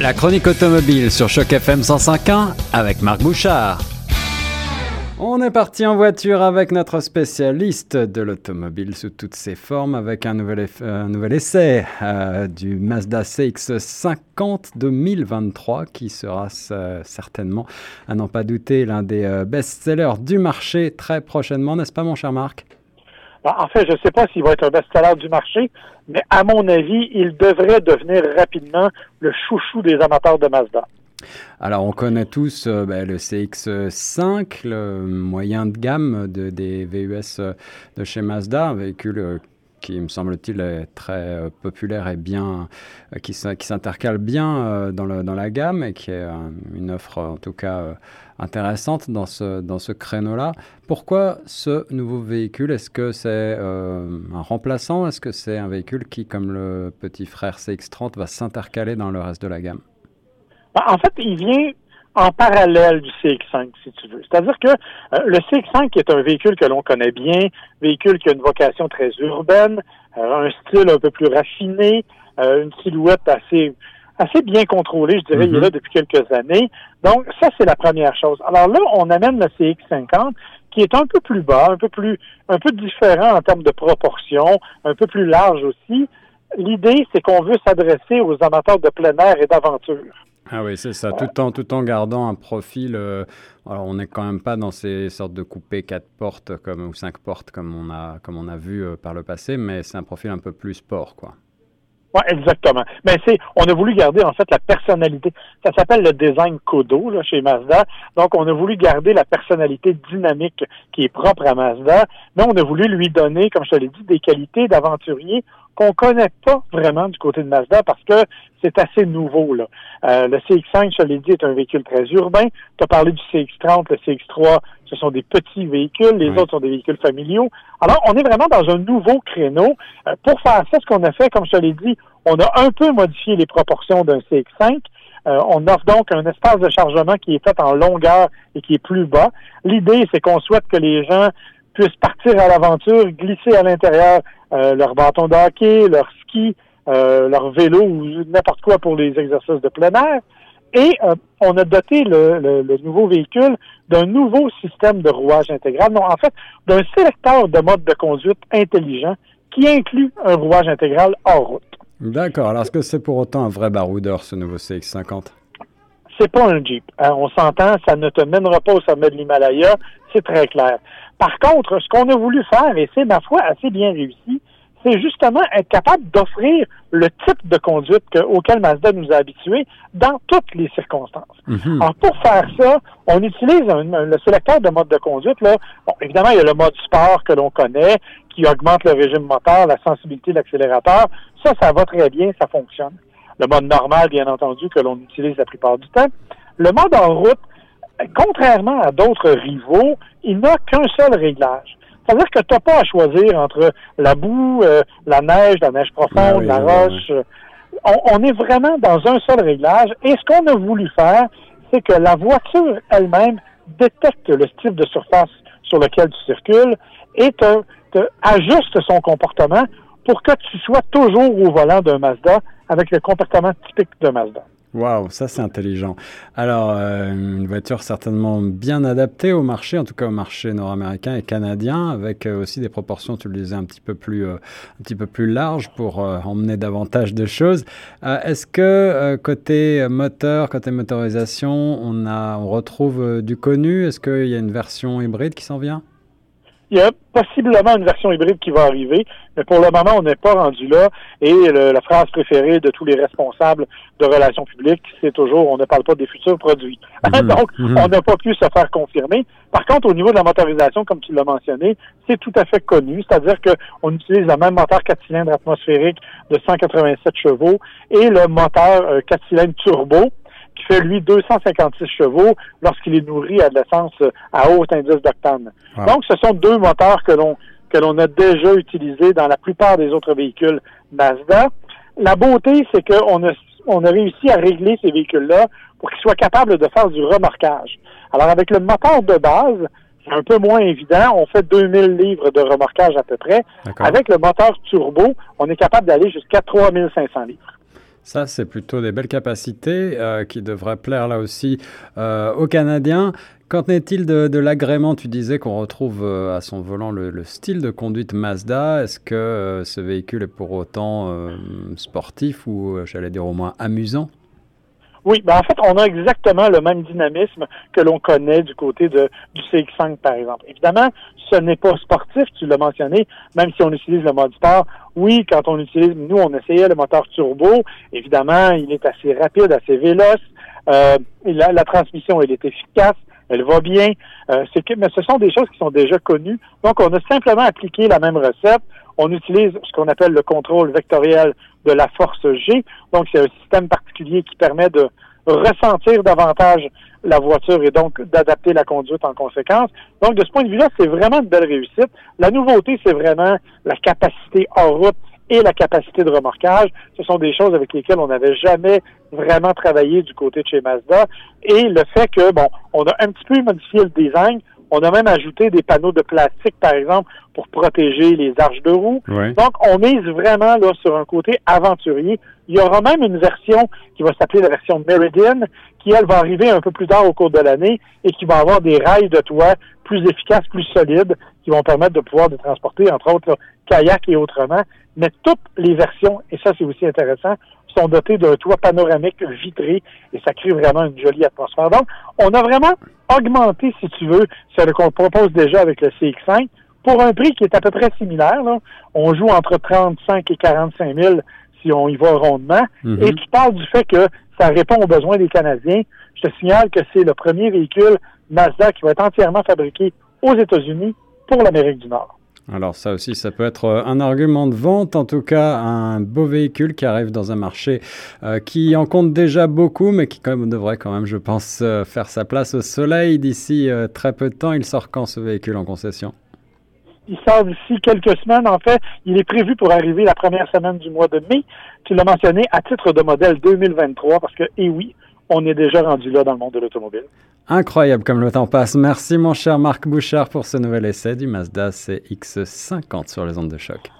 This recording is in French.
La chronique automobile sur Choc FM 105.1 avec Marc Bouchard. On est parti en voiture avec notre spécialiste de l'automobile sous toutes ses formes avec un nouvel, essai euh, du Mazda CX-50 2023 qui sera euh, certainement, à n'en pas douter, l'un des euh, best-sellers du marché très prochainement, n'est-ce pas mon cher Marc? En fait, je ne sais pas s'il va être un best-seller du marché, mais à mon avis, il devrait devenir rapidement le chouchou des amateurs de Mazda. Alors, on connaît tous euh, ben, le CX5, le moyen de gamme de, des VUS euh, de chez Mazda, un véhicule euh, qui, me semble-t-il, est très populaire et bien, qui, qui s'intercale bien dans, le, dans, la gamme et qui est une offre, en tout cas, intéressante dans ce, dans ce créneau-là. Pourquoi ce nouveau véhicule? Est-ce que c'est un remplaçant? Est-ce que c'est un véhicule qui, comme le petit frère CX30, va s'intercaler dans le reste de la gamme? Ben, en fait, il vient en parallèle du CX5, si tu veux. C'est-à-dire que euh, le CX5 est un véhicule que l'on connaît bien, véhicule qui a une vocation très urbaine, euh, un style un peu plus raffiné, euh, une silhouette assez assez bien contrôlée, je dirais, il est là mm-hmm. depuis quelques années. Donc, ça, c'est la première chose. Alors là, on amène le CX50, qui est un peu plus bas, un peu plus, un peu différent en termes de proportion, un peu plus large aussi. L'idée, c'est qu'on veut s'adresser aux amateurs de plein air et d'aventure. Ah oui, c'est ça, tout en, tout en gardant un profil. Euh, alors, on n'est quand même pas dans ces sortes de coupés quatre portes comme, ou cinq portes comme on a, comme on a vu euh, par le passé, mais c'est un profil un peu plus sport, quoi. Oui, exactement. Mais c'est, on a voulu garder en fait la personnalité. Ça s'appelle le design Kodo là, chez Mazda. Donc, on a voulu garder la personnalité dynamique qui est propre à Mazda, mais on a voulu lui donner, comme je te l'ai dit, des qualités d'aventurier qu'on connaît pas vraiment du côté de Mazda parce que c'est assez nouveau. Là. Euh, le CX5, je l'ai dit, est un véhicule très urbain. Tu as parlé du CX30, le CX3, ce sont des petits véhicules, les autres sont des véhicules familiaux. Alors, on est vraiment dans un nouveau créneau. Euh, pour faire ça, ce qu'on a fait, comme je te l'ai dit, on a un peu modifié les proportions d'un CX5. Euh, on offre donc un espace de chargement qui est fait en longueur et qui est plus bas. L'idée, c'est qu'on souhaite que les gens puissent partir à l'aventure, glisser à l'intérieur euh, leur bâton de hockey, leur ski, euh, leur vélo ou n'importe quoi pour les exercices de plein air. Et euh, on a doté le, nouveau véhicule d'un nouveau système de rouage intégral, non, en fait, d'un sélecteur de mode de conduite intelligent qui inclut un rouage intégral hors route. D'accord. Alors, est-ce que c'est pour autant un vrai baroudeur, ce nouveau CX-50? C'est pas un Jeep. Hein. on s'entend, ça ne te mènera pas au sommet de l'Himalaya, c'est très clair. Par contre, ce qu'on a voulu faire, et c'est ma foi assez bien réussi, c'est justement être capable d'offrir le type de conduite auquel Mazda nous a habitués dans toutes les circonstances. Mhm. Alors, pour faire ça, on utilise le sélecteur de mode de conduite. Là. Bon, évidemment, il y a le mode sport que l'on connaît, qui augmente le régime moteur, la sensibilité de l'accélérateur. Ça, ça va très bien, ça fonctionne. Le mode normal, bien entendu, que l'on utilise la plupart du temps. Le mode en route, contrairement à d'autres rivaux, il n'a qu'un seul réglage. C'est-à-dire que tu n'as pas à choisir entre la boue, euh, la neige, la neige profonde, ah la roche. On, est vraiment dans un seul réglage. Et ce qu'on a voulu faire, c'est que la voiture elle-même détecte le style de surface sur lequel tu circules et te, te ajuste son comportement pour que tu sois toujours au volant d'un Mazda avec le comportement typique de Mazda. Waouh, ça c'est intelligent. Alors, euh, une voiture certainement bien adaptée au marché, en tout cas au marché nord-américain et canadien, avec euh, aussi des proportions, tu le disais, un petit peu plus, euh, un petit peu plus larges pour emmener davantage de choses. Est-ce que côté moteur, côté motorisation, on, a, on retrouve du connu? Est-ce qu'il y a une version hybride qui s'en vient? Il y a possiblement une version hybride qui va arriver, mais pour le moment, on n'est pas rendu là. Et la phrase préférée de tous les responsables de relations publiques, c'est toujours on ne parle pas des futurs produits. Mhm. Donc, mhm. on n'a pas pu se faire confirmer. Par contre, au niveau de la motorisation, comme tu l'as mentionné, c'est tout à fait connu. C'est-à-dire qu'on utilise le même moteur 4 cylindres atmosphérique de 187 chevaux et le moteur 4 euh, cylindres turbo qui fait, lui, 256 chevaux lorsqu'il est nourri à de l'essence à haut indice d'octane. Donc, ce sont deux moteurs que l'on que l'on a déjà utilisés dans la plupart des autres véhicules Mazda. La beauté, c'est qu'on a, on a réussi à régler ces véhicules-là pour qu'ils soient capables de faire du remorquage. Alors, avec le moteur de base, c'est un peu moins évident. On fait 2000 livres de remorquage à peu près. Avec le moteur turbo, on est capable d'aller jusqu'à 3500 livres. Ça, c'est plutôt des belles capacités euh, qui devraient plaire là aussi euh, aux Canadiens. Qu'en est-il de, l'agrément? Tu disais qu'on retrouve euh, à son volant le, style de conduite Mazda. Est-ce que ce véhicule est pour autant sportif ou, j'allais dire, au moins amusant? Oui, ben en fait, on a exactement le même dynamisme que l'on connaît du côté de, du CX5, par exemple. Évidemment, ce n'est pas sportif, tu l'as mentionné, même si on utilise le mode sport. Oui, quand on utilise, nous, on essayait le moteur turbo. Évidemment, il est assez rapide, assez véloce. Euh, la, la, transmission, elle est efficace, elle va bien. Euh, mais ce sont des choses qui sont déjà connues. Donc, on a simplement appliqué la même recette. On utilise ce qu'on appelle le contrôle vectoriel de la force G. Donc, c'est un système particulier qui permet de ressentir davantage la voiture et donc d'adapter la conduite en conséquence. Donc, de ce point de vue-là, c'est vraiment une belle réussite. La nouveauté, c'est vraiment la capacité hors route et la capacité de remorquage. Ce sont des choses avec lesquelles on n'avait jamais vraiment travaillé du côté de chez Mazda. Et le fait que, bon, on a un petit peu modifié le design. On a même ajouté des panneaux de plastique, par exemple, pour protéger les arches de roue. Donc, on mise vraiment là sur un côté aventurier. Il y aura même une version qui va s'appeler la version Meridian, qui, elle, va arriver un peu plus tard au cours de l'année et qui va avoir des rails de toit plus efficaces, plus solides, qui vont permettre de pouvoir de transporter, entre autres, kayak et autrement. Mais toutes les versions, et ça c'est aussi intéressant, sont dotées d'un toit panoramique vitré et ça crée vraiment une jolie atmosphère. Donc, on a vraiment augmenté, si tu veux, ce qu'on propose déjà avec le CX5 pour un prix qui est à peu près similaire. On joue entre 35 et 45 000 si on y va rondement. Mm-hmm. Et tu parles du fait que ça répond aux besoins des Canadiens. Je te signale que c'est le premier véhicule Mazda qui va être entièrement fabriqué aux États-Unis pour l'Amérique du Nord. Alors ça aussi, ça peut être euh, un argument de vente, en tout cas un beau véhicule qui arrive dans un marché euh, qui en compte déjà beaucoup, mais qui quand même devrait quand même, je pense, euh, faire sa place au soleil d'ici très peu de temps. Il sort quand ce véhicule en concession? Il sort d'ici quelques semaines. En fait, il est prévu pour arriver la première semaine du mois de mai. Tu l'as mentionné à titre de modèle 2023 parce que, eh oui, on est déjà rendu là dans le monde de l'automobile. Incroyable comme le temps passe. Merci mon cher Marc Bouchard pour ce nouvel essai du Mazda CX50 sur les ondes de choc.